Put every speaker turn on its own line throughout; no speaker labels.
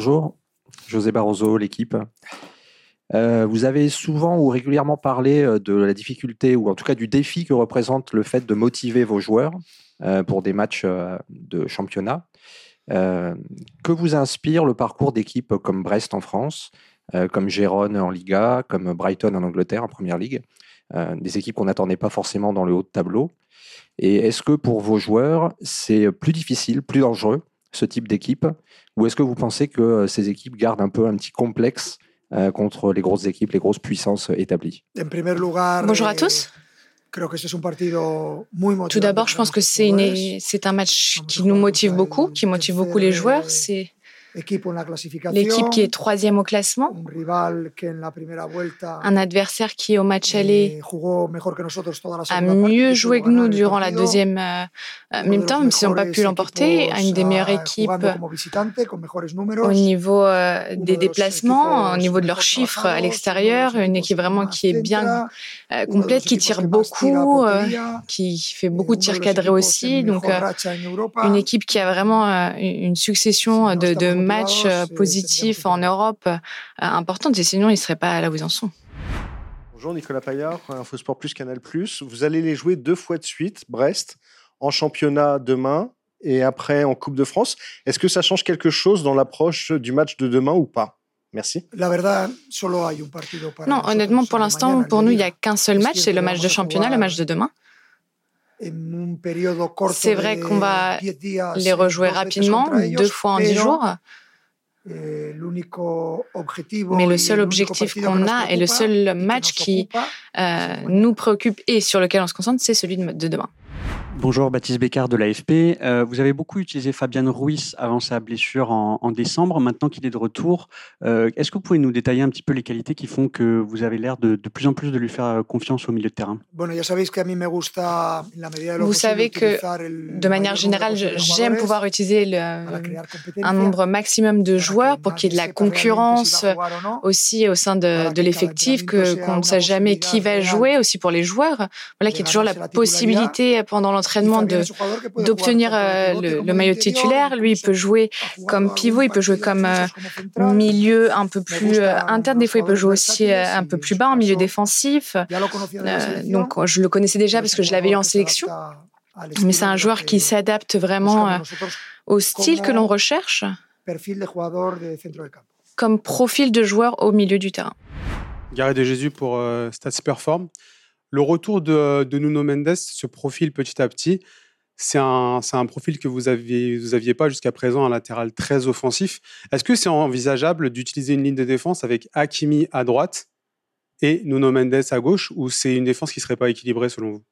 Bonjour, José Barroso, l'équipe. Euh, vous avez souvent ou régulièrement parlé euh, de la difficulté ou en tout cas du défi que représente le fait de motiver vos joueurs euh, pour des matchs de championnat. que vous inspire le parcours d'équipes comme Brest en France, comme Gérone en Liga, comme Brighton en Angleterre en Première Ligue, des équipes qu'on n'attendait pas forcément dans le haut de tableau? Et est-ce que pour vos joueurs, c'est plus difficile, plus dangereux ce type d'équipe Ou est-ce que vous pensez que ces équipes gardent un peu un petit complexe euh, contre les grosses équipes, les grosses puissances établies?
Bonjour à tous. Tout d'abord, je pense que c'est un match qui nous motive beaucoup, qui motive beaucoup les joueurs. C'est L'équipe qui est troisième au classement, un adversaire qui au match aller a mieux joué que nous durant la deuxième euh, euh, mi-temps, même s'ils n'ont pas pu l'emporter, a une des meilleures équipes au niveau euh, des déplacements, au niveau de leurs chiffres à l'extérieur, une équipe vraiment qui est bien complète, qui tire beaucoup, qui fait beaucoup de tirs cadrés aussi, donc une équipe qui a vraiment une succession de, de matchs euh, positifs en Europe euh, importants, et sinon ils ne seraient pas là où ils en sont.
Bonjour Nicolas Paillard, Infosport Plus Canal Plus. Vous allez les jouer deux fois de suite, Brest, en championnat demain et après en Coupe de France. Est-ce que ça change quelque chose dans l'approche du match de demain ou pas? Merci.
Non, honnêtement, pour l'instant, pour nous, il n'y a qu'un seul match, c'est le match de championnat, le match de demain. C'est vrai qu'on va les rejouer rapidement, deux fois en dix jours. Eh, Mais le seul objectif qu'on a et le seul match qui euh, nous préoccupe et sur lequel on se concentre, c'est celui de demain.
Bonjour, Baptiste Bécard de l'AFP. Euh, vous avez beaucoup utilisé Fabian Ruiz avant sa blessure en, décembre. Maintenant qu'il est de retour, euh, est-ce que vous pouvez nous détailler un petit peu les qualités qui font que vous avez l'air de, de plus en plus de lui faire euh, confiance au milieu de terrain?
Vous savez que, de manière générale, j'aime pouvoir utiliser le, un nombre maximum de joueurs pour qu'il y ait de la concurrence aussi au sein de, de l'effectif, qu'on ne sait jamais qui va jouer, aussi pour les joueurs. Voilà, qu'il y ait toujours la possibilité pendant l'entraînement d'obtenir euh, le, maillot titulaire. Lui, il peut jouer comme pivot, il peut jouer comme euh, milieu un peu plus euh, interne. Des fois, il peut jouer aussi un peu plus bas en milieu défensif. donc, je le connaissais déjà parce que je l'avais eu en sélection. Mais c'est un joueur qui s'adapte vraiment au style que l'on recherche comme profil de joueur au milieu du terrain.
Garé de Jésus pour Stats Perform. Le retour de, Nuno Mendes se profile petit à petit. C'est un, un, profil que vous n'aviez vous aviez pas jusqu'à présent, un latéral très offensif. Est-ce que c'est envisageable d'utiliser une ligne de défense avec Hakimi à droite et Nuno Mendes à gauche, ou c'est une défense qui ne serait pas équilibrée selon vous?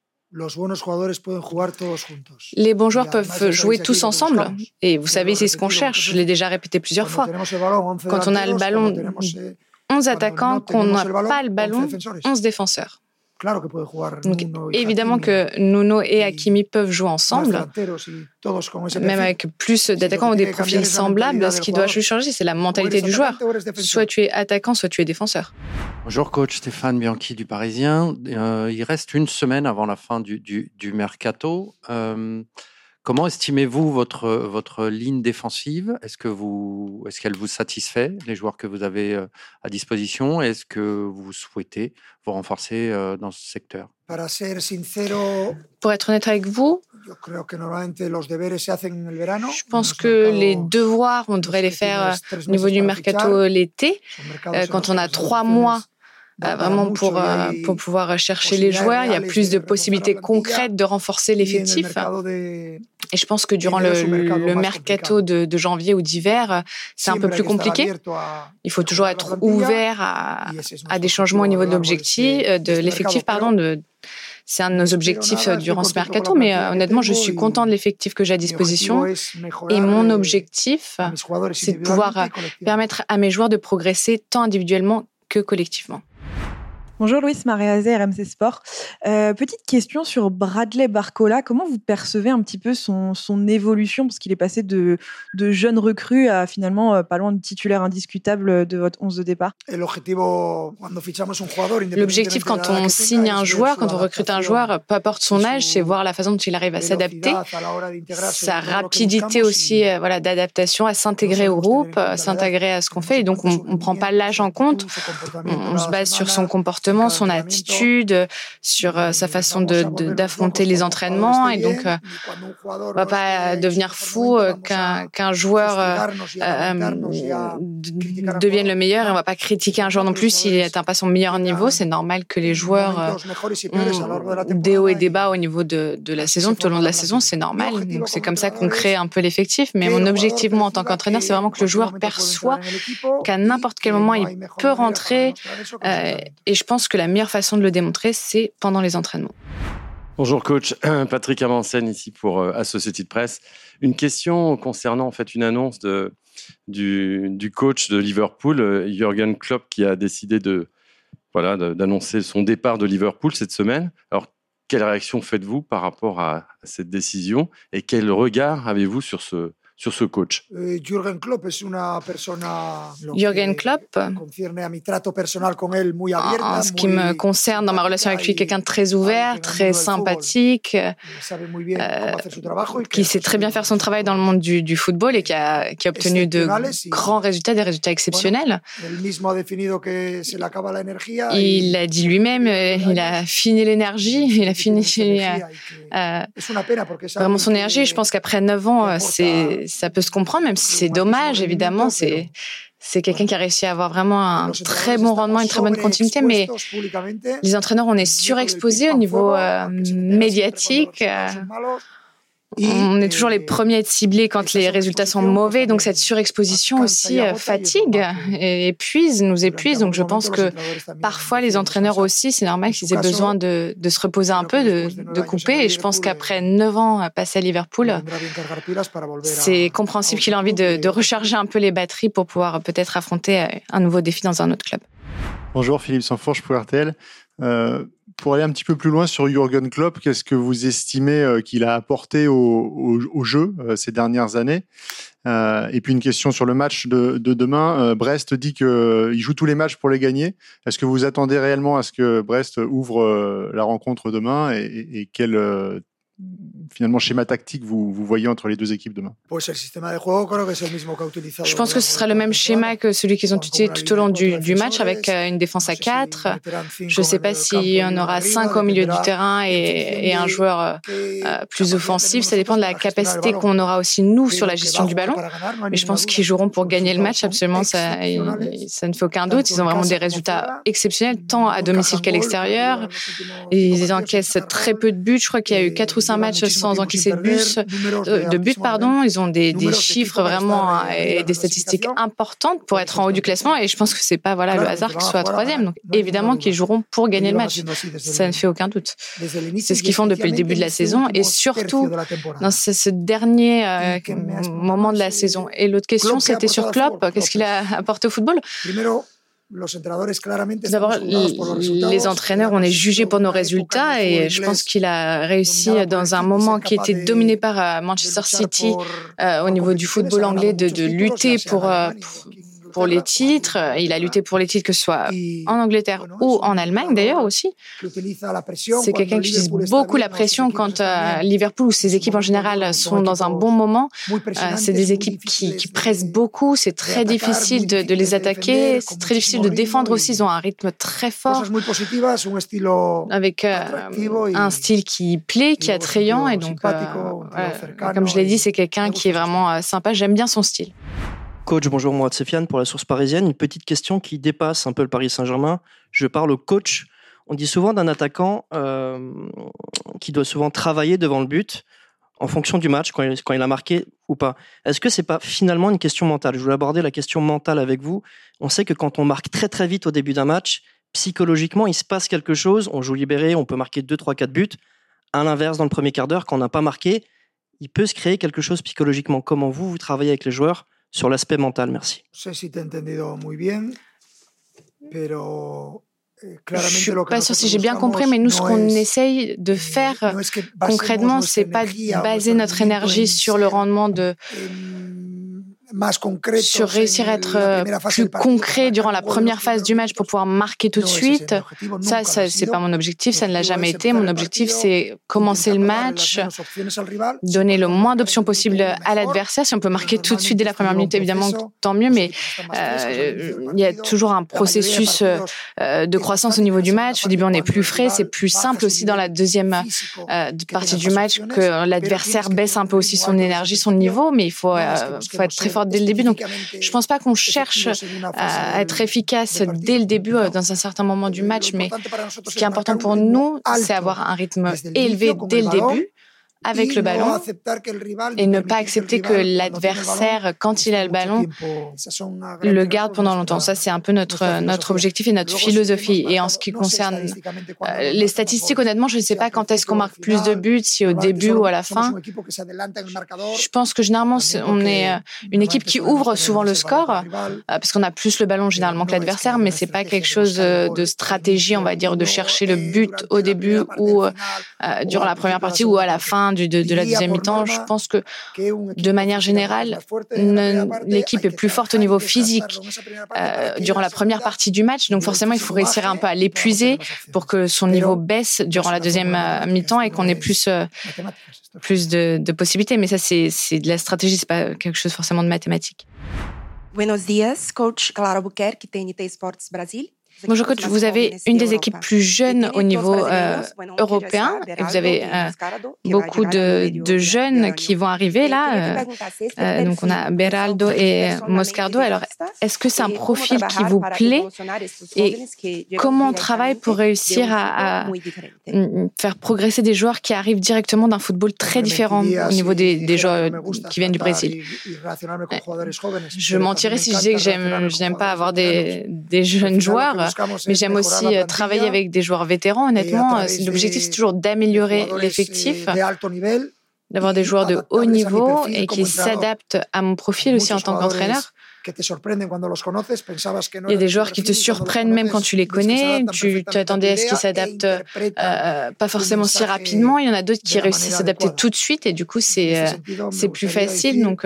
Les bons joueurs peuvent jouer tous ensemble. Et vous savez, c'est ce qu'on cherche. Je l'ai déjà répété plusieurs fois. Quand on a le ballon, 11 attaquants, qu'on n'a pas le ballon, 11 défenseurs. Donc, évidemment que Nuno et Hakimi peuvent jouer ensemble, même avec plus d'attaquants ou des profils semblables. Ce qui doit changer, c'est la mentalité du joueur. Soit tu es attaquant, soit tu es défenseur.
Bonjour coach Stéphane Bianchi du Parisien. Euh, il reste une semaine avant la fin du, du, mercato. Euh, Comment estimez-vous votre, votre ligne défensive? Est-ce que vous, est-ce qu'elle vous satisfait, les joueurs que vous avez euh, à disposition? Est-ce que vous souhaitez vous renforcer euh, dans ce secteur?
Pour être honnête avec vous, je pense que les devoirs, on devrait les faire euh, au niveau du mercato l'été, quand on a trois mois vraiment pour, euh, pour pouvoir chercher les joueurs. Il y a plus de possibilités concrètes de renforcer l'effectif. Et je pense que durant le, le mercato de, de, janvier ou d'hiver, c'est un peu plus compliqué. Il faut toujours être ouvert à, à des changements au niveau de l'objectif, euh, de l'effectif, pardon, de, c'est un de nos objectifs euh, durant ce mercato, mais honnêtement, je suis content de l'effectif que j'ai à disposition. Et mon objectif, c'est de pouvoir permettre à mes joueurs de progresser tant individuellement que collectivement.
Bonjour Louis Maréazé, RMC Sport. Euh, petite question sur Bradley Barcola. Comment vous percevez un petit peu son, son évolution? Parce qu'il est passé de, de jeune recrue à finalement euh, pas loin de titulaire indiscutable de votre 11 de départ.
L'objectif quand on signe un joueur, quand on recrute un joueur, peu importe son âge, c'est voir la façon dont il arrive à s'adapter, sa rapidité aussi euh, voilà, d'adaptation, à s'intégrer au groupe, à s'intégrer à ce qu'on fait. Et donc on ne prend pas l'âge en compte, on se base sur son comportement son attitude, sur euh, sa façon d'affronter les entraînements. Et donc, euh, on va pas devenir fou euh, qu'un joueur devienne le meilleur. Et on va pas critiquer un joueur non plus s'il n'atteint pas son meilleur niveau. C'est normal que les joueurs ont des hauts et des bas au niveau de, de la saison, tout au long de la saison. C'est normal. C'est comme ça qu'on crée un peu l'effectif. Mais mon objectif, moi, en tant qu'entraîneur, c'est vraiment que le joueur perçoit qu'à n'importe quel moment, il peut rentrer. et je pense que la meilleure façon de le démontrer, c'est pendant les entraînements.
Bonjour coach, Patrick Amansen ici pour euh, Associated Press. Une question concernant en fait une annonce de, du, coach de Liverpool, euh, Jürgen Klopp, qui a décidé de voilà d'annoncer son départ de Liverpool cette semaine. Alors quelle réaction faites-vous par rapport à cette décision et quel regard avez-vous sur ce sur ce coach
eh, Jürgen Klopp Jürgen Klopp, en ce qui me concerne dans ma relation avec lui, quelqu'un de très ouvert, très sympathique, euh, qui sait très bien faire son travail dans le monde du, football et qui a, qui a obtenu de grands résultats, des résultats exceptionnels. Il l'a dit lui-même, euh, il a fini l'énergie, il a fini euh, vraiment son énergie. Je pense qu'après 9 ans, c'est ça peut se comprendre, même si c'est dommage, évidemment. C'est c'est quelqu'un qui a réussi à avoir vraiment un très bon rendement, une très bonne continuité, mais les entraîneurs, on est surexposés au niveau euh, médiatique. Euh, on est toujours les premiers à être ciblés quand les résultats sont mauvais, donc cette surexposition aussi euh, fatigue et épuise, nous épuise. Donc je pense que parfois les entraîneurs aussi, c'est normal qu'ils aient besoin de, se reposer un peu, de, couper. Et je pense qu'après 9 ans passés à Liverpool, c'est compréhensible qu'il a envie de, recharger un peu les batteries pour pouvoir peut-être affronter euh, un nouveau défi dans un autre club.
Bonjour Philippe Sanfourche pour RTL. Euh, pour aller un petit peu plus loin sur Jürgen Klopp, qu'est-ce que vous estimez euh, qu'il a apporté au, jeu euh, ces dernières années? Euh, Et puis une question sur le match de, demain. Brest dit qu'il joue tous les matchs pour les gagner. Est-ce que vous attendez réellement à ce que Brest ouvre la rencontre demain? Et, et quel finalement schéma tactique vous, vous voyez entre les deux équipes demain
Je pense que ce sera le même schéma que celui qu'ils ont utilisé tout au long du, du match avec euh, une défense à 4. Je ne sais pas si on aura 5 au milieu du terrain et, et un joueur euh, euh, plus offensif. Ça dépend de la capacité qu'on aura aussi nous sur la gestion du ballon. Mais je pense qu'ils joueront pour gagner le match absolument. Ça, ça ne fait aucun doute. Ils ont vraiment des résultats exceptionnels tant à domicile qu'à l'extérieur. Ils encaissent très peu de buts. Je crois qu'il y a eu 4 ou 5 matchs sans encaisser de, bus, de but. Pardon. Ils ont des, des chiffres vraiment hein, et des statistiques importantes pour être en haut du classement. Et je pense que c'est pas voilà le hasard qu'ils soient troisième. Donc évidemment qu'ils joueront pour gagner le match. Ça ne fait aucun doute. C'est ce qu'ils font depuis le début de la saison et surtout dans ce, dernier euh, moment de la saison. Et l'autre question, c'était sur Klopp. Qu'est-ce qu'il a apporté au football? Les entraîneurs, on est jugés pour nos résultats et je pense qu'il a réussi dans un moment qui était dominé par euh, Manchester City euh, au niveau du football anglais de, de lutter pour, pour pour les titres. Il a lutté pour les titres, que ce soit en Angleterre ou en Allemagne d'ailleurs aussi. C'est quelqu'un qui utilise beaucoup la pression quand euh, Liverpool ou ses équipes en général sont dans un bon moment. Euh, c'est des équipes qui, qui pressent beaucoup. C'est très difficile de, de les attaquer. C'est très difficile de défendre aussi. Ils ont un rythme très fort. Avec euh, un style qui plaît, qui est attrayant. Et donc, comme je l'ai dit, c'est quelqu'un qui est vraiment sympa. J'aime bien son style.
Coach, bonjour, moi, Sofiane pour la source parisienne. Une petite question qui dépasse un peu le Paris Saint-Germain. Je parle au coach. On dit souvent d'un attaquant euh, qui doit souvent travailler devant le but en fonction du match, quand il, a marqué ou pas. Est-ce que c'est pas finalement une question mentale? Je voulais aborder la question mentale avec vous. On sait que quand on marque très très vite au début d'un match, psychologiquement, il se passe quelque chose. On joue libéré, on peut marquer 2, 3, 4 buts. À l'inverse, dans le premier quart d'heure, quand on n'a pas marqué, il peut se créer quelque chose psychologiquement. Comment vous, vous travaillez avec les joueurs sur l'aspect mental. Merci.
Je sais si t'ai entendido muy bien, pero
je suis pas sûre si j'ai bien compris, mais nous, ce qu'on essaye de faire concrètement, c'est pas baser notre énergie sur le rendement de sur réussir à être euh, plus concret durant la première phase du match pour pouvoir marquer tout de suite. Ça, ça c'est pas mon objectif, ça ne l'a jamais été. Mon objectif, c'est commencer le match, donner le moins d'options possible à l'adversaire. Si on peut marquer tout de suite dès la première minute, évidemment, tant mieux. Mais euh, il y a toujours un processus euh, de croissance au niveau du match. Au début, on est plus frais. C'est plus simple aussi dans la deuxième partie du match que l'adversaire baisse un peu aussi son énergie, son niveau. Mais il faut, faut être très fort dès le début. Donc, je ne pense pas qu'on cherche à être efficace dès le début euh, dans un certain moment du match, mais ce qui est important pour nous, c'est avoir un rythme élevé dès le début avec le ballon. et ne pas accepter que l'adversaire, quand il a le ballon, le garde pendant longtemps. Ça, c'est un peu notre, notre objectif et notre philosophie. Et en ce qui concerne euh, les statistiques, honnêtement, je ne sais pas quand est-ce qu'on marque plus de buts, si au début ou à la fin. Je pense que généralement, on est euh, une équipe qui ouvre souvent le score, euh, parce qu'on a plus le ballon généralement que l'adversaire, mais c'est pas quelque chose de stratégie, on va dire, de chercher le but au début ou durant la première partie ou à la fin de, la deuxième mi-temps. Je pense que de manière générale, l'équipe est plus forte au niveau physique euh, durant la première partie du match. Donc forcément, il faut réussir un peu à l'épuiser pour que son niveau baisse durant la deuxième euh, mi-temps et qu'on ait plus, euh, plus de, de possibilités. Mais ça, c'est de la stratégie, c'est pas quelque chose forcément de mathématique.
Buenos dias, coach Clara Buquerque, TNT Sports Brasil.
Bonjour coach, vous avez une des équipes plus jeunes au niveau euh, européen et vous avez euh, beaucoup de, de, jeunes qui vont arriver là. Euh, donc on a Beraldo et Moscardo. Alors est-ce que c'est un profil qui vous plaît? et comment on travaille pour réussir à, faire progresser des joueurs qui arrivent directement d'un football très différent au niveau des, des joueurs qui viennent du Brésil. Je mentirais si je disais que j'aime, je n'aime pas avoir des, des jeunes joueurs mais j'aime aussi euh, travailler avec des joueurs vétérans. Honnêtement, euh, l'objectif c'est toujours d'améliorer l'effectif, d'avoir des joueurs de haut niveau et qui s'adaptent à mon profil aussi en tant qu'entraîneur. Il y a des joueurs qui te surprennent même quand tu les connais. Tu t'attendais à ce qu'ils s'adaptent euh, pas forcément si rapidement. Il y en a d'autres qui réussissent à s'adapter tout de suite et du coup, c'est c'est plus facile. Donc,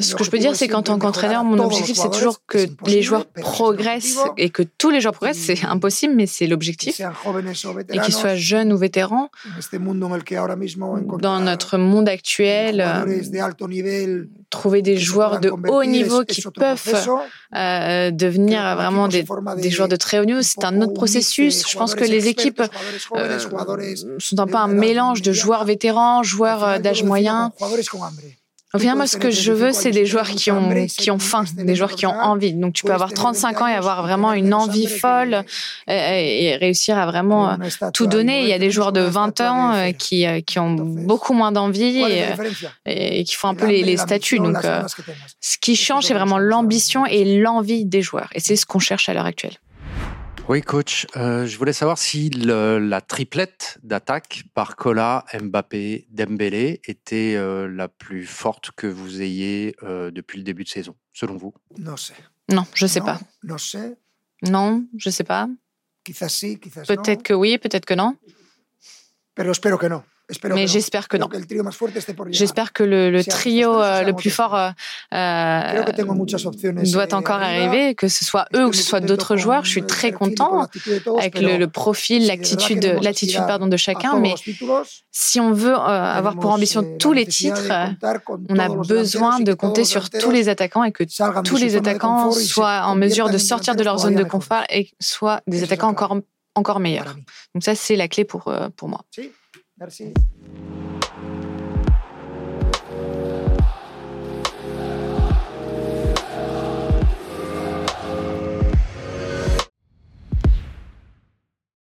ce que je peux dire, c'est qu'en tant qu'entraîneur, mon objectif, c'est toujours que les joueurs progressent et que tous les joueurs progressent. C'est impossible, mais c'est l'objectif. Et qu'ils soient jeunes ou vétérans, dans notre monde actuel, trouver des joueurs de haut niveau qui peuvent euh, devenir vraiment des, des, joueurs de très haut niveau, c'est un autre processus. Je pense que les équipes euh, sont un peu un mélange de joueurs vétérans, joueurs euh, d'âge moyen. Au final, moi, ce que je veux, c'est des joueurs qui ont, qui ont faim, des joueurs qui ont envie. Donc, tu peux avoir 35 ans et avoir vraiment une envie folle et, réussir à vraiment tout donner. Il y a des joueurs de 20 ans euh, qui, euh, qui ont beaucoup moins d'envie et, qui font un peu les, les statuts. Donc, euh, ce qui change, c'est vraiment l'ambition et l'envie des joueurs. Et c'est ce qu'on cherche à l'heure actuelle.
Oui, coach, euh, je voulais savoir si la triplette d'attaque par Cola, Mbappé, Dembélé était euh, la plus forte que vous ayez euh, depuis le début de saison, selon vous?
Non, je ne sais pas. Non, je ne sais pas. Peut-être que oui, peut-être que non. Mais j'espère que non. J'espère que le, trio euh, le plus fort euh, euh, doit encore arriver, que ce soit eux ou que ce soit d'autres joueurs. Je suis très content avec le, profil, l'attitude, l'attitude pardon de chacun. Mais si on veut avoir pour ambition tous les titres, on a besoin de compter sur tous les attaquants et que tous les attaquants soient en mesure de sortir de leur zone de confort et soient des attaquants encore encore meilleurs. Donc ça, c'est la clé pour, pour moi.
Merci.